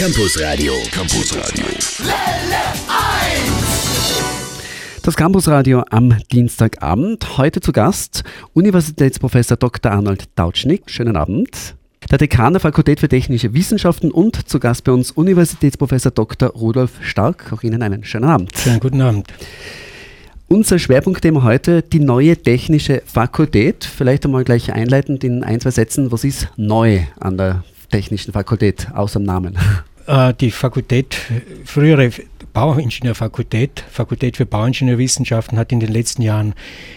Campus Radio. Campus Radio. Das Campusradio am Dienstagabend. Heute zu Gast Universitätsprofessor Dr. Arnold Dautschnik. Schönen Abend. Der Dekan der Fakultät für Technische Wissenschaften und zu Gast bei uns Universitätsprofessor Dr. Rudolf Stark. Auch Ihnen einen schönen Abend. Schönen guten Abend. Unser Schwerpunktthema heute, die neue technische Fakultät. Vielleicht einmal gleich einleitend in ein, zwei Sätzen. Was ist neu an der technischen Fakultät, außer dem Namen? Äh, die Fakultät, frühere Bauingenieurfakultät, Fakultät für Bauingenieurwissenschaften, hat in den letzten Jahren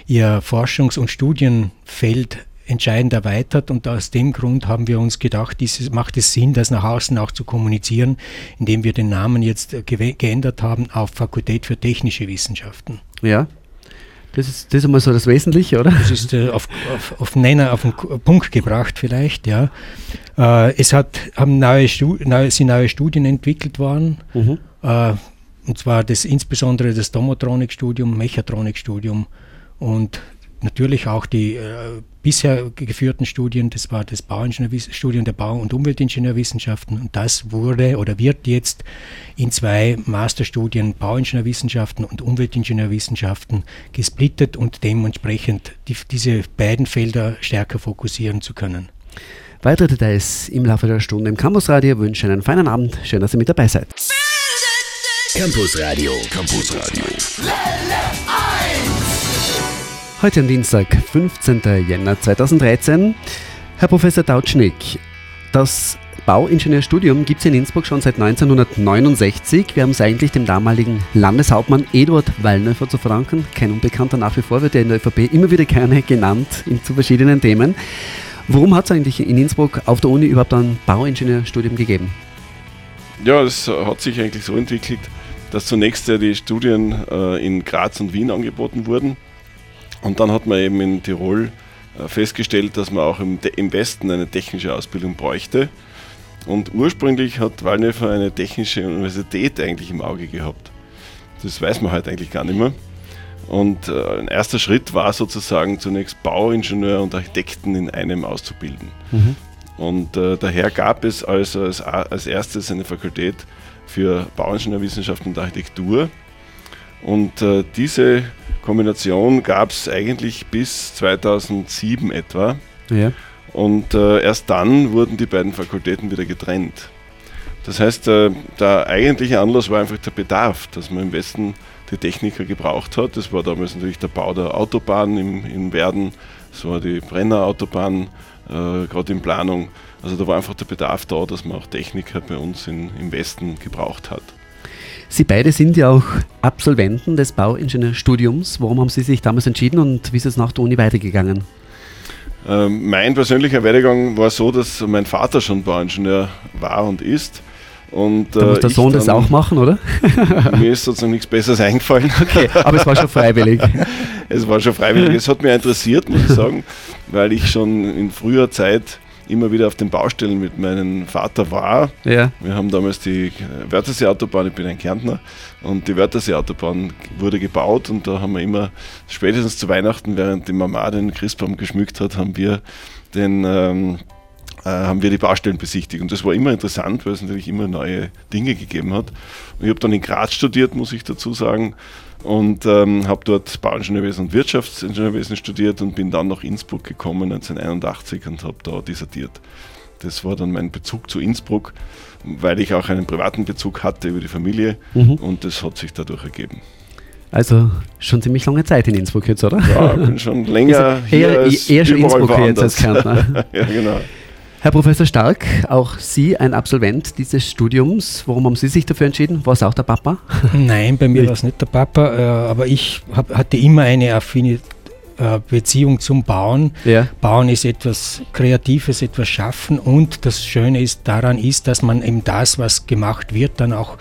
ihr Forschungs- und Studienfeld entscheidend erweitert und aus dem Grund haben wir uns gedacht, dieses, macht es Sinn, das nach außen auch zu kommunizieren, indem wir den Namen jetzt geändert haben auf Fakultät für technische Wissenschaften. Ja, das ist, das ist einmal so das Wesentliche, oder? Das ist äh, auf, auf, auf Nenner, auf den Punkt gebracht vielleicht, ja. Äh, es hat, haben neue, neue, sind neue Studien entwickelt worden, mhm. äh, und zwar das, insbesondere das Domotronikstudium, Mechatronikstudium und natürlich auch die äh, bisher geführten Studien, das war das Bauingenieurstudium der Bau- und Umweltingenieurwissenschaften und das wurde oder wird jetzt in zwei Masterstudien Bauingenieurwissenschaften und Umweltingenieurwissenschaften gesplittet und dementsprechend die, diese beiden Felder stärker fokussieren zu können. Weitere Details im Laufe der Stunde im Campusradio. Wünsche einen feinen Abend. Schön, dass ihr mit dabei seid. Campusradio. Campusradio. Heute am Dienstag, 15. Jänner 2013. Herr Professor Dautschnik, das Bauingenieurstudium gibt es in Innsbruck schon seit 1969. Wir haben es eigentlich dem damaligen Landeshauptmann Eduard Wallnöfer zu verdanken. Kein Unbekannter nach wie vor, wird er in der ÖVP immer wieder gerne genannt in, zu verschiedenen Themen. Warum hat es eigentlich in Innsbruck auf der Uni überhaupt ein Bauingenieurstudium gegeben? Ja, es hat sich eigentlich so entwickelt, dass zunächst die Studien äh, in Graz und Wien angeboten wurden. Und dann hat man eben in Tirol äh, festgestellt, dass man auch im, im Westen eine technische Ausbildung bräuchte. Und ursprünglich hat Wallnöfer eine technische Universität eigentlich im Auge gehabt. Das weiß man heute eigentlich gar nicht mehr. Und äh, ein erster Schritt war sozusagen zunächst Bauingenieur und Architekten in einem auszubilden. Mhm. Und äh, daher gab es also als, als erstes eine Fakultät für Bauingenieurwissenschaften und Architektur. Und äh, diese Kombination gab es eigentlich bis 2007 etwa. Ja. Und äh, erst dann wurden die beiden Fakultäten wieder getrennt. Das heißt, äh, der eigentliche Anlass war einfach der Bedarf, dass man im Westen die Techniker gebraucht hat. Das war damals natürlich der Bau der Autobahn im, in Werden, das war die Brenner Autobahn, äh, gerade in Planung. Also da war einfach der Bedarf da, dass man auch Techniker bei uns in, im Westen gebraucht hat. Sie beide sind ja auch Absolventen des Bauingenieurstudiums. Warum haben Sie sich damals entschieden und wie ist es nach der Uni weitergegangen? Ähm, mein persönlicher Werdegang war so, dass mein Vater schon Bauingenieur war und ist. Und, da muss der äh, Sohn das auch machen, oder? mir ist sozusagen nichts Besseres eingefallen. Okay, aber es war schon freiwillig. es war schon freiwillig. Es hat mich interessiert, muss ich sagen, weil ich schon in früher Zeit immer wieder auf den Baustellen mit meinem Vater war. Ja. Wir haben damals die Wörthersee-Autobahn, ich bin ein Kärntner, und die Wörthersee-Autobahn wurde gebaut und da haben wir immer, spätestens zu Weihnachten, während die Mama den Christbaum geschmückt hat, haben wir den ähm, äh, haben wir die Baustellen besichtigt. Und das war immer interessant, weil es natürlich immer neue Dinge gegeben hat. Und ich habe dann in Graz studiert, muss ich dazu sagen, und ähm, habe dort Bauingenieurwesen und Wirtschaftsingenieurwesen studiert und bin dann nach Innsbruck gekommen 1981 und habe da dissertiert. Das war dann mein Bezug zu Innsbruck, weil ich auch einen privaten Bezug hatte über die Familie mhm. und das hat sich dadurch ergeben. Also schon ziemlich lange Zeit in Innsbruck jetzt, oder? Ja, bin schon länger hier eher, als eher schon Innsbruck jetzt als Kärntner. ja, genau. Herr Professor Stark, auch Sie ein Absolvent dieses Studiums. Warum haben Sie sich dafür entschieden? War es auch der Papa? Nein, bei mir war es nicht der Papa, äh, aber ich hab, hatte immer eine Affinität. Äh, Beziehung zum Bauen. Ja. Bauen ist etwas Kreatives, etwas Schaffen und das Schöne ist daran ist, dass man eben das, was gemacht wird, dann auch,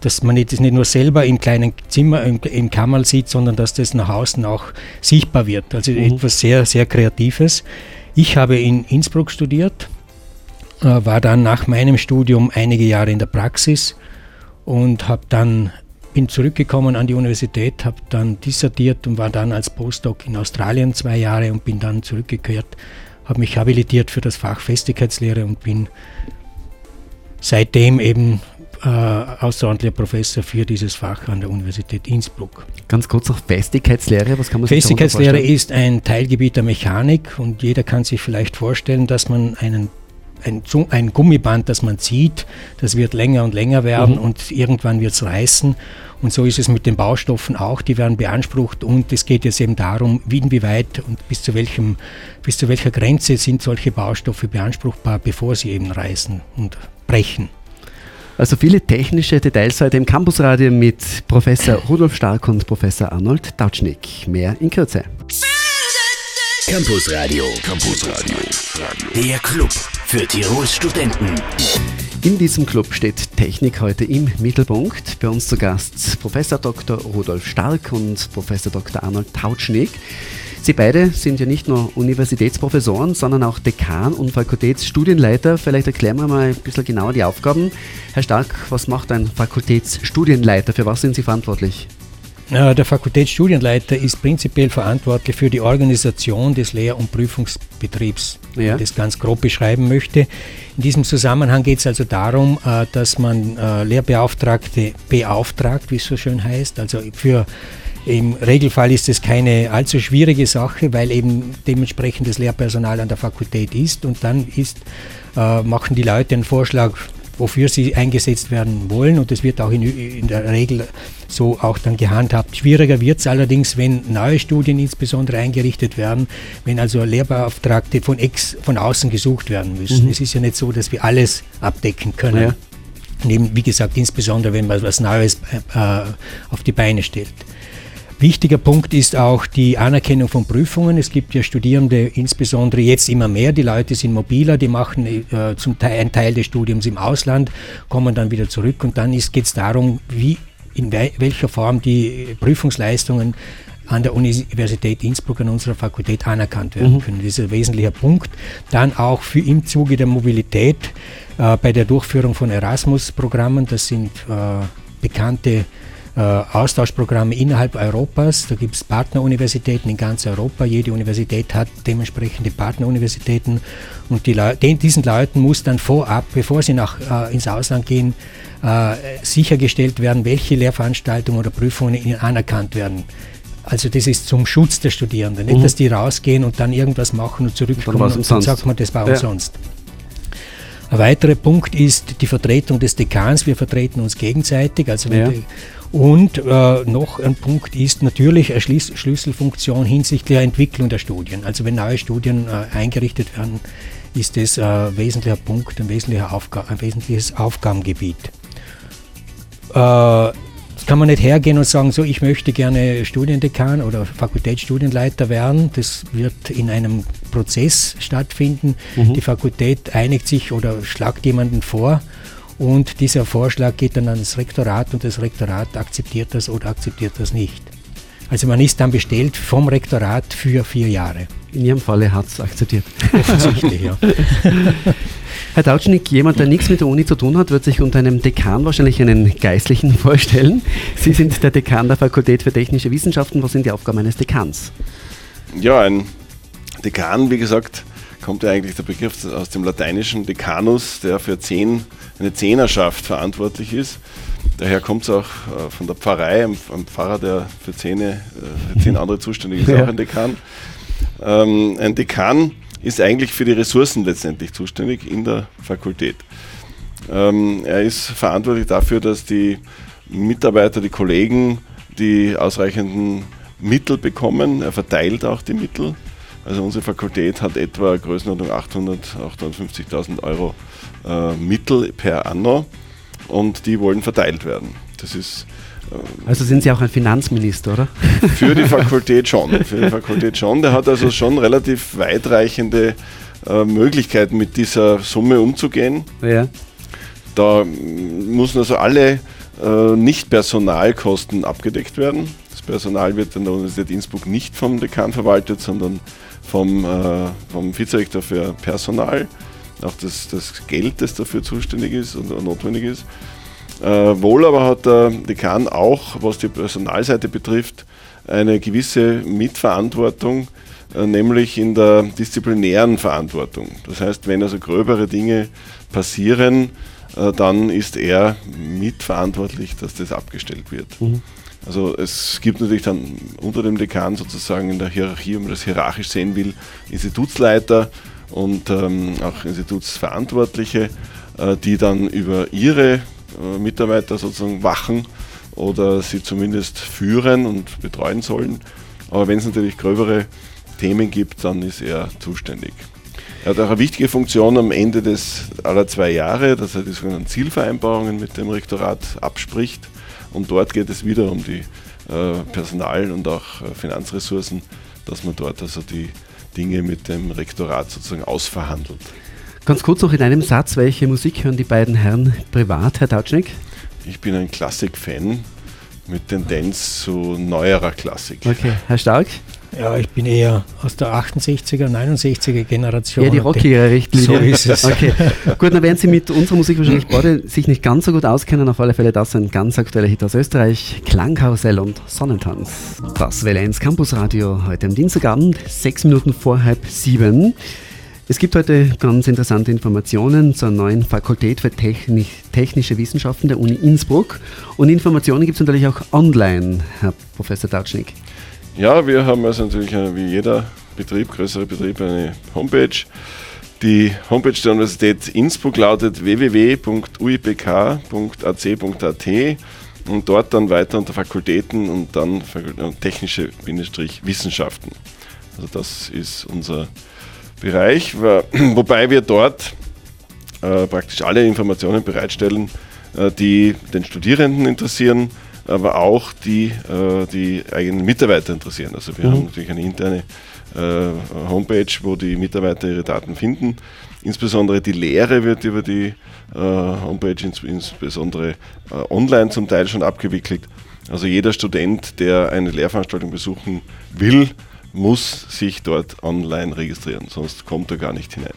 dass man das nicht nur selber im kleinen Zimmer, im, im Kammerl sieht, sondern dass das nach außen auch sichtbar wird. Also mhm. etwas sehr, sehr Kreatives. Ich habe in Innsbruck studiert, war dann nach meinem Studium einige Jahre in der Praxis und habe dann bin zurückgekommen an die Universität, habe dann dissertiert und war dann als Postdoc in Australien zwei Jahre und bin dann zurückgekehrt, habe mich habilitiert für das Fach Festigkeitslehre und bin seitdem eben äh, außerordentlicher Professor für dieses Fach an der Universität Innsbruck. Ganz kurz noch Festigkeitslehre, was kann man sich Festigkeitslehre ist ein Teilgebiet der Mechanik und jeder kann sich vielleicht vorstellen, dass man einen ein, ein, Gummiband, das man zieht, das wird länger und länger werden mhm. und irgendwann wird es reißen. Und so ist es mit den Baustoffen auch, die werden beansprucht und es geht jetzt eben darum, wie inwieweit und bis zu, welchem, bis zu welcher Grenze sind solche Baustoffe beanspruchbar, bevor sie eben reißen und brechen. Also viele technische Details heute im Campusradio mit Professor Rudolf Stark und Professor Arnold Tautschnick. Mehr in Kürze. Campusradio. Campusradio. Der Club für Tirols Studenten. In diesem Club steht Technik heute im Mittelpunkt. Bei uns zu Gast Professor Dr. Rudolf Stark und Professor Dr. Arnold Tautschnick. Sie beide sind ja nicht nur Universitätsprofessoren, sondern auch Dekan und Fakultätsstudienleiter. Vielleicht erklären wir mal ein bisschen genauer die Aufgaben. Herr Stark, was macht ein Fakultätsstudienleiter? Für was sind Sie verantwortlich? Der Fakultätsstudienleiter ist prinzipiell verantwortlich für die Organisation des Lehr- und Prüfungsbetriebs, wenn ja. ich das ganz grob beschreiben möchte. In diesem Zusammenhang geht es also darum, äh, dass man äh, Lehrbeauftragte beauftragt, wie es so schön heißt, also für im Regelfall ist es keine allzu schwierige Sache, weil eben dementsprechend das Lehrpersonal an der Fakultät ist und dann ist, äh, machen die Leute einen Vorschlag, wofür sie eingesetzt werden wollen und das wird auch in, in der Regel so auch dann gehandhabt. Schwieriger wird es allerdings, wenn neue Studien insbesondere eingerichtet werden, wenn also Lehrbeauftragte von, ex, von außen gesucht werden müssen. Mhm. Es ist ja nicht so, dass wir alles abdecken können. Ja. Neben, wie gesagt, insbesondere wenn man was Neues äh, auf die Beine stellt. Wichtiger Punkt ist auch die Anerkennung von Prüfungen. Es gibt ja Studierende, insbesondere jetzt immer mehr, die Leute sind mobiler, die machen äh, zum Teil einen Teil des Studiums im Ausland, kommen dann wieder zurück und dann geht es darum, wie, in we welcher Form die Prüfungsleistungen an der Universität Innsbruck, an unserer Fakultät anerkannt werden mhm. können. Das ist ein wesentlicher Punkt. Dann auch für im Zuge der Mobilität äh, bei der Durchführung von Erasmus-Programmen, das sind äh, bekannte Austauschprogramme innerhalb Europas. Da gibt es Partneruniversitäten in ganz Europa. Jede Universität hat dementsprechende Partneruniversitäten. Und die Le den, diesen Leuten muss dann vorab, bevor sie nach, äh, ins Ausland gehen, äh, sichergestellt werden, welche Lehrveranstaltungen oder Prüfungen ihnen anerkannt werden. Also das ist zum Schutz der Studierenden. Nicht, mhm. dass die rausgehen und dann irgendwas machen und zurückkommen und, und dann sagt man, das war ja. umsonst. Ein weiterer Punkt ist die Vertretung des Dekans. Wir vertreten uns gegenseitig. Also ja. die, und äh, noch ein Punkt ist natürlich eine Schlüs Schlüsselfunktion hinsichtlich der Entwicklung der Studien. Also wenn neue Studien äh, eingerichtet werden, ist das ein wesentlicher Punkt, ein, wesentlicher Aufga ein wesentliches Aufgabengebiet. Äh, kann man nicht hergehen und sagen, so ich möchte gerne Studiendekan oder Fakultätsstudienleiter werden. Das wird in einem Prozess stattfinden. Mhm. Die Fakultät einigt sich oder schlagt jemanden vor und dieser Vorschlag geht dann ans Rektorat und das Rektorat akzeptiert das oder akzeptiert das nicht. Also man ist dann bestellt vom Rektorat für vier Jahre. In Ihrem Falle hat es akzeptiert. Offensichtlich, ja. Herr Tautschnik, jemand, der nichts mit der Uni zu tun hat, wird sich unter einem Dekan wahrscheinlich einen Geistlichen vorstellen. Sie sind der Dekan der Fakultät für Technische Wissenschaften. Was sind die Aufgaben eines Dekans? Ja, ein Dekan, wie gesagt, kommt ja eigentlich der Begriff aus dem lateinischen Decanus, der für zehn, eine Zehnerschaft verantwortlich ist. Daher kommt es auch äh, von der Pfarrei, ein, Pfarrer, der für, Zähne, äh, für zehn andere zuständig ist, ja. auch ein Dekan. Ähm, ein Dekan ist eigentlich für die Ressourcen letztendlich zuständig in der Fakultät. Ähm, er ist verantwortlich dafür, dass die Mitarbeiter, die Kollegen die ausreichenden Mittel bekommen. Er verteilt auch die Mittel. Also unsere Fakultät hat etwa Größenordnung 800, 850.000 Euro äh, Mittel per anno und die wollen verteilt werden. Das ist also sind Sie auch ein Finanzminister, oder? Für die Fakultät schon. Für die Fakultät schon. Der hat also schon relativ weitreichende äh, Möglichkeiten, mit dieser Summe umzugehen. Ja. Da müssen also alle äh, Nicht-Personalkosten abgedeckt werden. Das Personal wird an der Universität Innsbruck nicht vom Dekan verwaltet, sondern vom, äh, vom Vizerektor für Personal. Auch das, das Geld, das dafür zuständig ist und notwendig ist. Äh, wohl aber hat der Dekan auch, was die Personalseite betrifft, eine gewisse Mitverantwortung, äh, nämlich in der disziplinären Verantwortung. Das heißt, wenn also gröbere Dinge passieren, äh, dann ist er mitverantwortlich, dass das abgestellt wird. Mhm. Also es gibt natürlich dann unter dem Dekan sozusagen in der Hierarchie, wenn man das hierarchisch sehen will, Institutsleiter und ähm, auch Institutsverantwortliche, äh, die dann über ihre äh, Mitarbeiter sozusagen wachen oder sie zumindest führen und betreuen sollen. Aber wenn es natürlich gröbere Themen gibt, dann ist er zuständig. Er hat auch eine wichtige Funktion am Ende des aller zwei Jahre, dass er die sogenannten Zielvereinbarungen mit dem Rektorat abspricht. Und dort geht es wieder um die äh, Personal- und auch äh, Finanzressourcen, dass man dort also die Dinge mit dem Rektorat sozusagen ausverhandelt. Ganz kurz noch in einem Satz, welche Musik hören die beiden Herren privat, Herr Tautschnik? Ich bin ein Klassik-Fan mit Tendenz zu neuerer Klassik. Okay, Herr Stark? Ja, ich bin eher aus der 68er, 69er Generation. Ja, die rockigere Richtlinie. So ist es. Okay, gut, dann werden Sie mit unserer Musik wahrscheinlich beide sich nicht ganz so gut auskennen. Auf alle Fälle das ein ganz aktueller Hit aus Österreich. Klangkarussell und Sonnentanz. Das Welle 1 Campus Radio heute am Dienstagabend, sechs Minuten vor halb sieben. Es gibt heute ganz interessante Informationen zur neuen Fakultät für Technik, Technische Wissenschaften der Uni Innsbruck. Und Informationen gibt es natürlich auch online, Herr Professor Dautschnik. Ja, wir haben also natürlich wie jeder Betrieb, größere Betrieb, eine Homepage. Die Homepage der Universität Innsbruck lautet www.uipk.ac.at und dort dann weiter unter Fakultäten und dann technische Wissenschaften. Also das ist unser Bereich, wobei wir dort äh, praktisch alle Informationen bereitstellen, äh, die den Studierenden interessieren, aber auch die äh, die eigenen Mitarbeiter interessieren. Also wir mhm. haben natürlich eine interne äh, Homepage, wo die Mitarbeiter ihre Daten finden. Insbesondere die Lehre wird über die äh, Homepage ins, insbesondere online zum Teil schon abgewickelt. Also jeder Student, der eine Lehrveranstaltung besuchen will, muss sich dort online registrieren, sonst kommt er gar nicht hinein.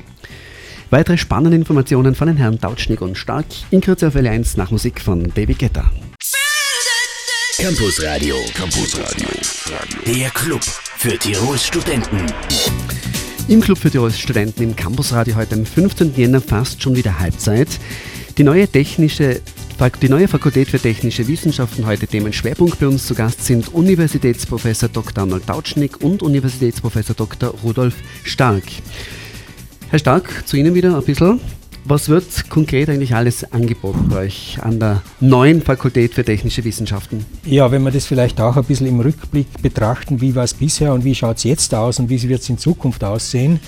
Weitere spannende Informationen von den Herren Tautschnig und Stark in Kürze auf L1 nach Musik von David Guetta. Campus Radio, Campus Radio, der Club für Tirols Studenten. Im Club für Tirols Studenten im Campusradio heute am 15. Jänner fast schon wieder Halbzeit. Die neue technische die neue Fakultät für Technische Wissenschaften heute Themenschwerpunkt bei uns zu Gast sind Universitätsprofessor Dr. Arnold Tautschnik und Universitätsprofessor Dr. Rudolf Stark. Herr Stark, zu Ihnen wieder ein bisschen. Was wird konkret eigentlich alles angeboten bei euch an der neuen Fakultät für Technische Wissenschaften? Ja, wenn wir das vielleicht auch ein bisschen im Rückblick betrachten, wie war es bisher und wie schaut es jetzt aus und wie wird es in Zukunft aussehen,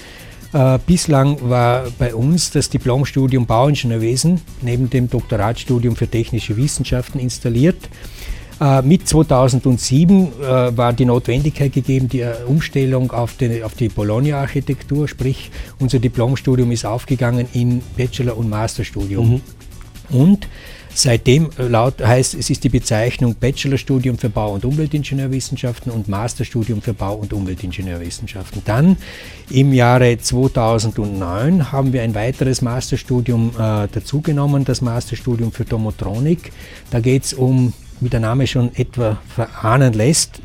äh, bislang war bei uns das Diplomstudium Bauingenieurwesen neben dem Doktoratstudium für technische Wissenschaften installiert. Äh, mit 2007 äh, war die Notwendigkeit gegeben, die äh, Umstellung auf die, auf die Bologna-Architektur, sprich unser Diplomstudium ist aufgegangen in Bachelor- und Masterstudium. Mhm. Und Seitdem laut heißt, es ist die Bezeichnung Bachelorstudium für Bau- und Umweltingenieurwissenschaften und Masterstudium für Bau- und Umweltingenieurwissenschaften. Dann im Jahre 2009 haben wir ein weiteres Masterstudium äh, dazugenommen, das Masterstudium für Domotronik. Da geht es um wie der Name schon etwa verahnen lässt,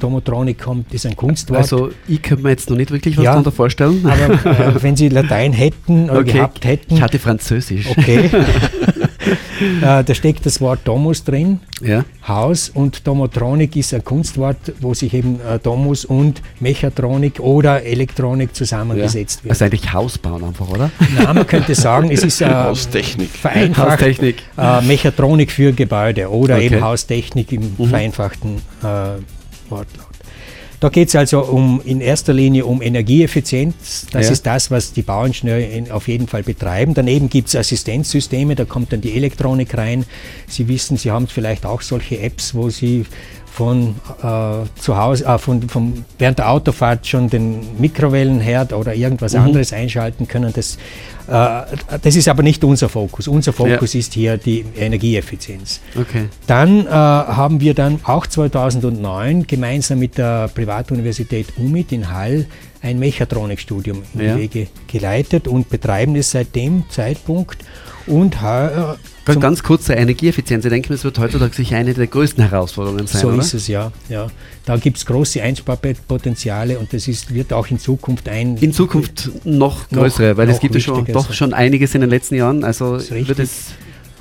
Domotronik kommt, ist ein Kunstwort. Also ich könnte mir jetzt noch nicht wirklich was ja, darunter vorstellen. Aber äh, wenn Sie Latein hätten oder okay. gehabt hätten. Ich hatte Französisch. Okay. äh, da steckt das Wort Domus drin, ja. Haus, und Domotronik ist ein Kunstwort, wo sich eben äh, Domus und Mechatronik oder Elektronik zusammengesetzt ja. wird. Also eigentlich Hausbauen einfach, oder? Nein, man könnte sagen, es ist äh, Haustechnik. vereinfacht Haustechnik. Äh, Mechatronik für Gebäude oder okay. eben Haustechnik im mhm. vereinfachten äh, Wortlaut. Da geht es also um, in erster Linie um Energieeffizienz. Das ja. ist das, was die Bauingenieure auf jeden Fall betreiben. Daneben gibt es Assistenzsysteme, da kommt dann die Elektronik rein. Sie wissen, Sie haben vielleicht auch solche Apps, wo Sie von äh, zu Hause, äh, von, von, während der Autofahrt schon den Mikrowellenherd oder irgendwas mhm. anderes einschalten können. Das, das ist aber nicht unser Fokus. Unser Fokus ja. ist hier die Energieeffizienz. Okay. Dann äh, haben wir dann auch 2009 gemeinsam mit der Privatuniversität UMIT in Hall ein Mechatronikstudium in ja. die Wege geleitet und betreiben es seit dem Zeitpunkt. Und äh, Ganz, kurz zur Energieeffizienz. Ich denke, es wird heutzutage sicher eine der größten Herausforderungen sein. So oder? ist es, ja. ja. Da gibt es große Einsparpotenziale und das ist, wird auch in Zukunft ein. In Zukunft noch größere, noch, weil noch es gibt ja schon, doch schon einiges in den letzten Jahren. Also wird es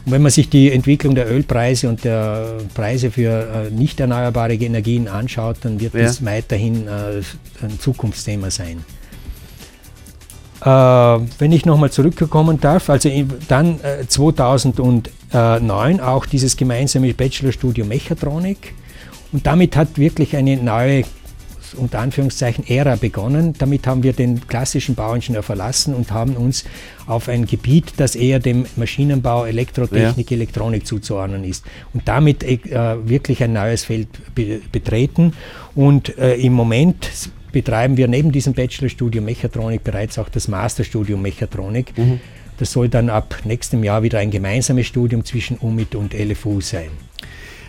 Und wenn man sich die Entwicklung der Ölpreise und der Preise für äh, nicht erneuerbare Energien anschaut, dann wird ja. das weiterhin äh, ein Zukunftsthema sein. Äh, wenn ich nochmal zurückkommen darf, also dann 2009 äh, auch dieses gemeinsame Bachelorstudium Mechatronik. Und damit hat wirklich eine neue unter Anführungszeichen Ära begonnen. Damit haben wir den klassischen Bauingenieur verlassen und haben uns auf ein Gebiet, das eher dem Maschinenbau, Elektrotechnik, ja. Elektronik zuzuordnen ist. Und damit äh, wirklich ein neues Feld be betreten. Und äh, im Moment betreiben wir neben diesem Bachelorstudium Mechatronik bereits auch das Masterstudium Mechatronik. Mhm. Das soll dann ab nächstem Jahr wieder ein gemeinsames Studium zwischen UMIT und LFU sein.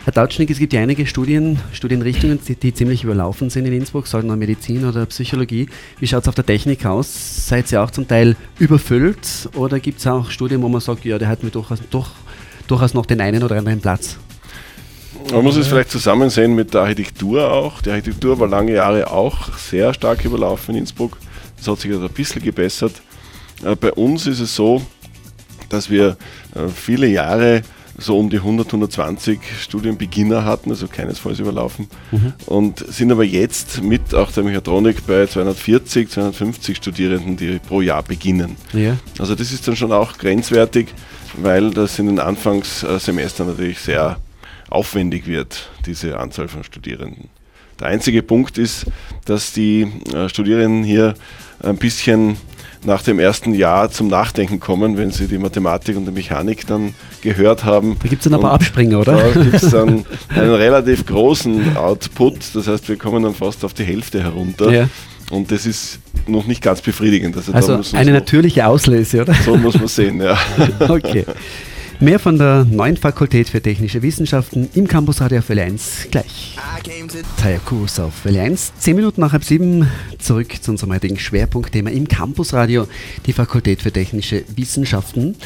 Herr Tautschnik, es gibt ja einige Studien, Studienrichtungen, die, die, ziemlich überlaufen sind in Innsbruck, sagen wir Medizin oder Psychologie. Wie schaut es auf der Technik aus? Seid ihr auch zum Teil überfüllt oder gibt es auch Studien, wo man sagt, ja, der hat mir durchaus, durch, durchaus noch den einen oder anderen Platz? Man muss es vielleicht zusammen sehen mit der Architektur auch. Die Architektur war lange Jahre auch sehr stark überlaufen in Innsbruck. Das hat sich also ein bisschen gebessert. Äh, bei uns ist es so, dass wir äh, viele Jahre so um die 100, 120 Studienbeginner hatten, also keinesfalls überlaufen. Mhm. Und sind aber jetzt mit auch der Mechatronik bei 240, 250 Studierenden, die pro Jahr beginnen. Ja. Also das ist dann schon auch grenzwertig, weil das in den Anfangssemestern natürlich sehr aufwendig wird, diese Anzahl von Studierenden. Der einzige Punkt ist, dass die äh, Studierenden hier ein bisschen nach dem ersten Jahr zum Nachdenken kommen, wenn sie die Mathematik und die Mechanik dann gehört haben. Da gibt es dann aber Abspringer, oder? Da gibt es dann einen relativ großen Output, das heißt, wir kommen dann fast auf die Hälfte herunter. Ja. Und das ist noch nicht ganz befriedigend. Also, also eine natürliche Auslese, oder? So muss man sehen, ja. okay. Mehr von der neuen Fakultät für Technische Wissenschaften im Campusradio auf Welle 1 gleich. Kurs auf Welle 1, 10 Minuten nach halb sieben, zurück zu unserem heutigen Schwerpunktthema im Campusradio, die Fakultät für Technische Wissenschaften.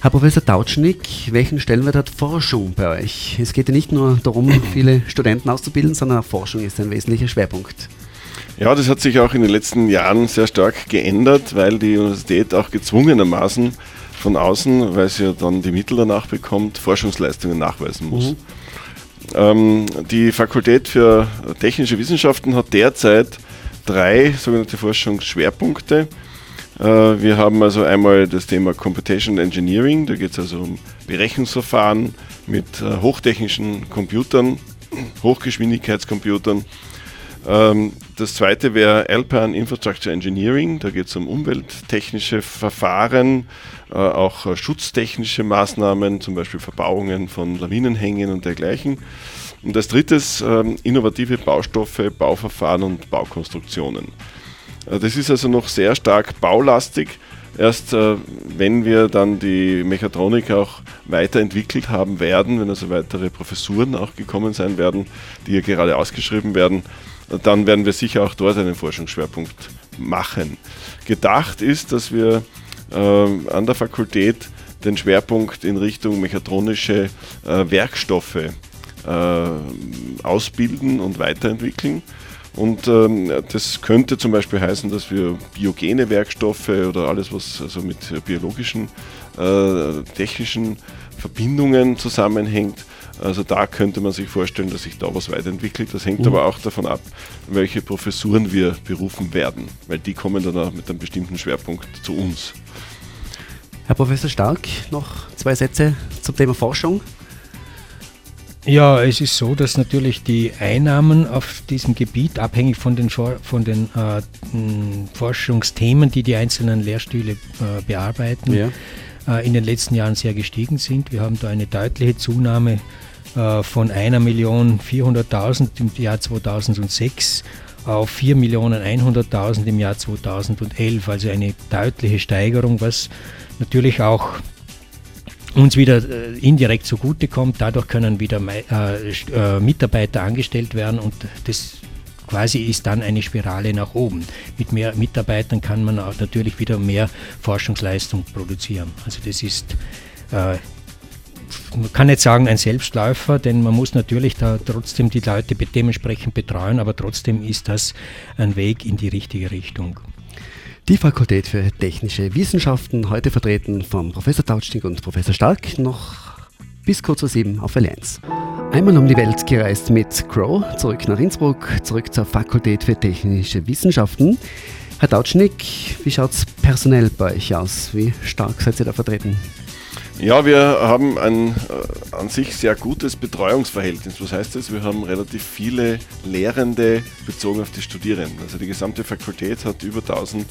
Herr Professor Tautschnik, welchen Stellenwert hat Forschung bei euch? Es geht ja nicht nur darum, viele Studenten auszubilden, sondern auch Forschung ist ein wesentlicher Schwerpunkt. Ja, das hat sich auch in den letzten Jahren sehr stark geändert, weil die Universität auch gezwungenermaßen von außen, weil sie ja dann die Mittel danach bekommt, Forschungsleistungen nachweisen muss. Mhm. Ähm, die Fakultät für Technische Wissenschaften hat derzeit drei sogenannte Forschungsschwerpunkte. Äh, wir haben also einmal das Thema Computational Engineering, da geht es also um Berechnungsverfahren mit äh, hochtechnischen Computern, Hochgeschwindigkeitscomputern. Ähm, das zweite wäre Alpine Infrastructure Engineering, da geht es um umwelttechnische Verfahren, äh, auch äh, schutztechnische Maßnahmen, zum Beispiel Verbauungen von Lawinenhängen und dergleichen. Und als drittes ähm, innovative Baustoffe, Bauverfahren und Baukonstruktionen. Äh, das ist also noch sehr stark baulastig. Erst wenn wir dann die Mechatronik auch weiterentwickelt haben werden, wenn also weitere Professuren auch gekommen sein werden, die hier gerade ausgeschrieben werden, dann werden wir sicher auch dort einen Forschungsschwerpunkt machen. Gedacht ist, dass wir äh, an der Fakultät den Schwerpunkt in Richtung mechatronische äh, Werkstoffe äh, ausbilden und weiterentwickeln. Und ähm, das könnte zum Beispiel heißen, dass wir biogene Werkstoffe oder alles, was also mit biologischen, äh, technischen Verbindungen zusammenhängt, also da könnte man sich vorstellen, dass sich da was weiterentwickelt. Das hängt mhm. aber auch davon ab, welche Professuren wir berufen werden, weil die kommen dann auch mit einem bestimmten Schwerpunkt zu uns. Herr Professor Stark, noch zwei Sätze zum Thema Forschung. Ja, es ist so, dass natürlich die Einnahmen auf diesem Gebiet, abhängig von den, von den äh, Forschungsthemen, die die einzelnen Lehrstühle äh, bearbeiten, ja. äh, in den letzten Jahren sehr gestiegen sind. Wir haben da eine deutliche Zunahme von 1.400.000 im Jahr 2006 auf 4.100.000 im Jahr 2011, also eine deutliche Steigerung, was natürlich auch uns wieder äh, indirekt zugutekommt. Dadurch können wieder äh, äh, Mitarbeiter angestellt werden und das quasi ist dann eine Spirale nach oben. Mit mehr Mitarbeitern kann man natürlich wieder mehr Forschungsleistung produzieren. Also das ist äh, man kann nicht sagen ein Selbstläufer, denn man muss natürlich da trotzdem die Leute dementsprechend betreuen, aber trotzdem ist das ein Weg in die richtige Richtung. Die Fakultät für Technische Wissenschaften, heute vertreten von Professor Tautschnig und Professor Stark. Noch bis kurz vor sieben auf Allianz. Einmal um die Welt gereist mit Crow, zurück nach Innsbruck, zurück zur Fakultät für Technische Wissenschaften. Herr Dautschnick, wie schaut es personell bei euch aus? Wie stark seid ihr da vertreten? Ja, wir haben ein äh, an sich sehr gutes Betreuungsverhältnis. Was heißt das? Wir haben relativ viele Lehrende bezogen auf die Studierenden. Also die gesamte Fakultät hat über 1000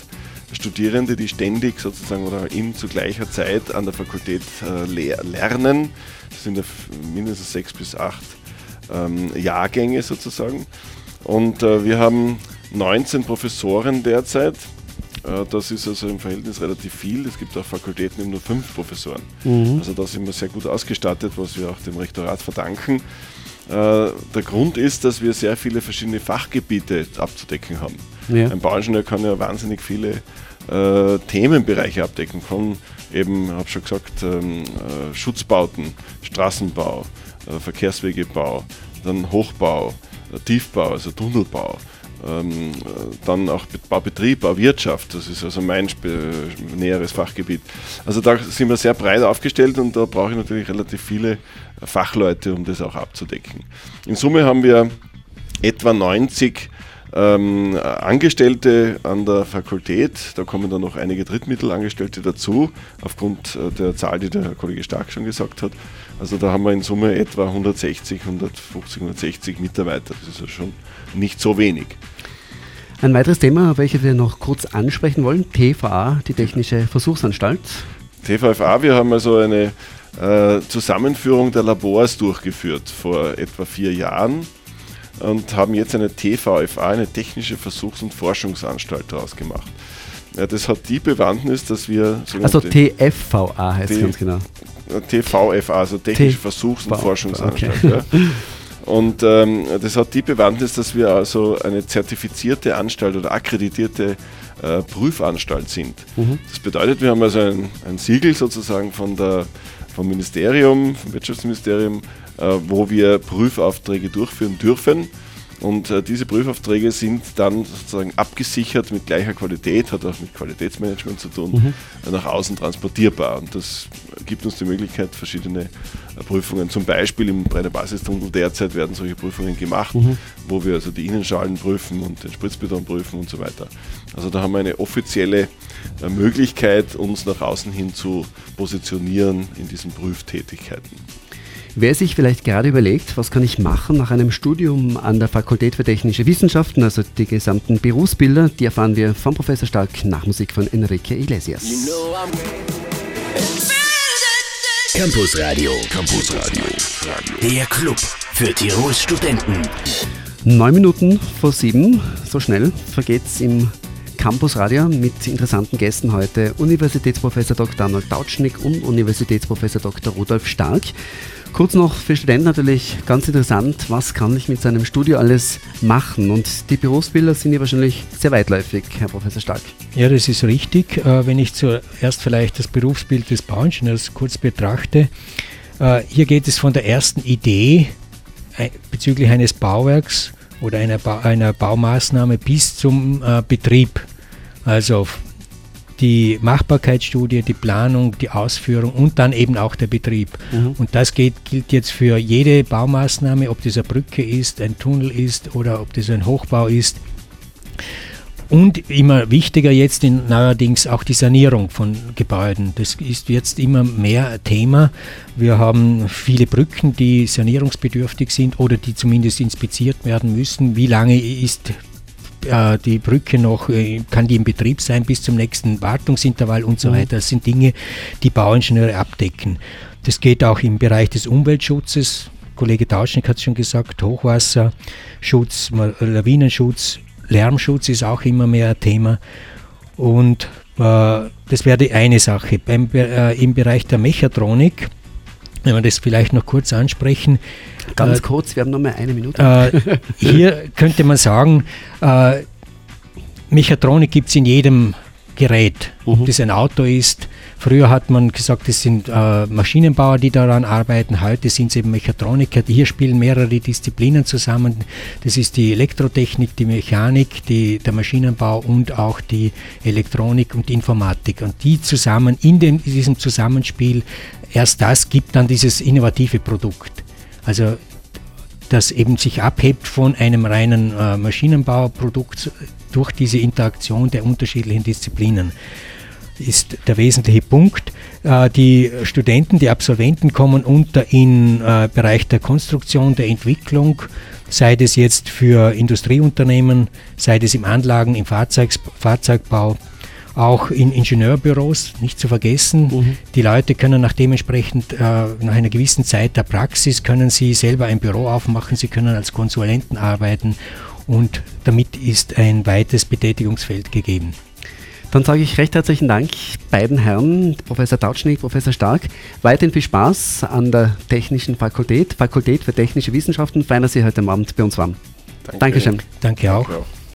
Studierende, die ständig sozusagen oder in zu gleicher Zeit an der Fakultät äh, lernen. Das sind ja mindestens sechs bis acht ähm, Jahrgänge sozusagen. Und äh, wir haben 19 Professoren derzeit. Äh, das ist also im Verhältnis relativ viel. Es gibt auch Fakultäten mit nur fünf Professoren. Mhm. Also da sind wir sehr gut ausgestattet, was wir auch dem Rektorat verdanken. Äh, der Grund ist, dass wir sehr viele verschiedene Fachgebiete abzudecken haben. Ja. Ein Bauingenieur kann ja wahnsinnig viele äh, Themenbereiche abdecken, von eben, habe schon gesagt, ähm, äh, Schutzbauten, Straßenbau, äh, Verkehrswegebau, dann Hochbau, äh, Tiefbau, also Tunnelbau. Ähm, dann auch Baubetrieb, Bauwirtschaft, das ist also mein näheres Fachgebiet. Also da sind wir sehr breit aufgestellt und da brauche ich natürlich relativ viele Fachleute, um das auch abzudecken. In Summe haben wir etwa 90 ähm, Angestellte an der Fakultät, da kommen dann noch einige Drittmittelangestellte dazu, aufgrund äh, der Zahl, die der Kollege Stark schon gesagt hat. Also da haben wir in Summe etwa 160, 150, 160 Mitarbeiter. Das ist ja schon nicht so wenig. Ein weiteres Thema, welches wir noch kurz ansprechen wollen, TVA, die Technische Versuchsanstalt. TVFA, wir haben also eine äh, Zusammenführung der Labors durchgeführt vor etwa vier Jahren und haben jetzt eine TVFA, eine Technische Versuchs- und Forschungsanstalt daraus gemacht. Ja, das hat die Bewandtnis, dass wir. Also TFVA heißt es ganz genau. TVFA, also Technische Versuchs- und Forschungsanstalt. Okay. Ja. Und ähm, das hat die Bewandtnis, dass wir also eine zertifizierte Anstalt oder akkreditierte äh, Prüfanstalt sind. Mhm. Das bedeutet, wir haben also ein, ein Siegel sozusagen von der, vom Ministerium, vom Wirtschaftsministerium, äh, wo wir Prüfaufträge durchführen dürfen. Und äh, diese Prüfaufträge sind dann sozusagen abgesichert mit gleicher Qualität, hat auch mit Qualitätsmanagement zu tun, mhm. nach außen transportierbar. Und das gibt uns die Möglichkeit, verschiedene äh, Prüfungen, zum Beispiel im Breiter Basistunnel derzeit werden solche Prüfungen gemacht, mhm. wo wir also die Innenschalen prüfen und den Spritzbeton prüfen und so weiter. Also da haben wir eine offizielle äh, Möglichkeit, uns nach außen hin zu positionieren in diesen Prüftätigkeiten. Wer sich vielleicht gerade überlegt, was kann ich machen nach einem Studium an der Fakultät für Technische Wissenschaften, also die gesamten Berufsbilder, die erfahren wir von Professor Stark nach Musik von Enrique Iglesias. You know Campus Radio. Campus Radio. Der Club für Tirols Studenten. Neun Minuten vor sieben, so schnell vergeht's im Campus Radio mit interessanten Gästen heute. Universitätsprofessor Dr. Arnold Tautschnick und Universitätsprofessor Dr. Rudolf Stark. Kurz noch für Studenten natürlich ganz interessant, was kann ich mit seinem Studio alles machen? Und die Berufsbilder sind ja wahrscheinlich sehr weitläufig, Herr Professor Stark. Ja, das ist richtig. Äh, wenn ich zuerst vielleicht das Berufsbild des Bauingenieurs kurz betrachte, äh, hier geht es von der ersten Idee äh, bezüglich eines Bauwerks oder einer, ba einer Baumaßnahme bis zum Betrieb. Also die Machbarkeitsstudie, die Planung, die Ausführung und dann eben auch der Betrieb. Mhm. Und das geht, gilt jetzt für jede Baumaßnahme, ob das eine Brücke ist, ein Tunnel ist oder ob das ein Hochbau ist. Und immer wichtiger jetzt in, neuerdings auch die Sanierung von Gebäuden. Das ist jetzt immer mehr Thema. Wir haben viele Brücken, die sanierungsbedürftig sind oder die zumindest inspiziert werden müssen. Wie lange ist äh, die Brücke noch, äh, kann die im Betrieb sein bis zum nächsten Wartungsintervall und so mhm. weiter. Das sind Dinge, die Bauingenieure abdecken. Das geht auch im Bereich des Umweltschutzes. Kollege Tauschnik hat es schon gesagt, Hochwasserschutz, Lawinenschutz, Lärmschutz ist auch immer mehr ein Thema. Und äh, das wäre die eine Sache. Beim, äh, Im Bereich der Mechatronik, wenn wir das vielleicht noch kurz ansprechen, Ganz äh, kurz, wir haben noch mal eine Minute. Äh, hier könnte man sagen, äh, Mechatronik gibt es in jedem Gerät. Ob mhm. das ein Auto ist, früher hat man gesagt, das sind äh, Maschinenbauer, die daran arbeiten, heute sind es eben Mechatroniker. Hier spielen mehrere Disziplinen zusammen. Das ist die Elektrotechnik, die Mechanik, die, der Maschinenbau und auch die Elektronik und Informatik. Und die zusammen in, dem, in diesem Zusammenspiel, erst das gibt dann dieses innovative Produkt. Also das eben sich abhebt von einem reinen äh, Maschinenbauprodukt durch diese Interaktion der unterschiedlichen Disziplinen ist der wesentliche Punkt. Äh, die Studenten, die Absolventen kommen unter in äh, Bereich der Konstruktion, der Entwicklung, sei das jetzt für Industrieunternehmen, sei das im Anlagen-, im Fahrzeugs Fahrzeugbau, auch in Ingenieurbüros, nicht zu vergessen. Mhm. Die Leute können nach dementsprechend, äh, nach einer gewissen Zeit der Praxis, können sie selber ein Büro aufmachen, sie können als Konsulenten arbeiten und damit ist ein weites Betätigungsfeld gegeben. Dann sage ich recht herzlichen Dank beiden Herren, Professor Tautschnig, Professor Stark. Weiterhin viel Spaß an der Technischen Fakultät, Fakultät für Technische Wissenschaften. Fein, dass Sie heute Abend bei uns waren. Danke. Dankeschön. Danke auch. Danke auch.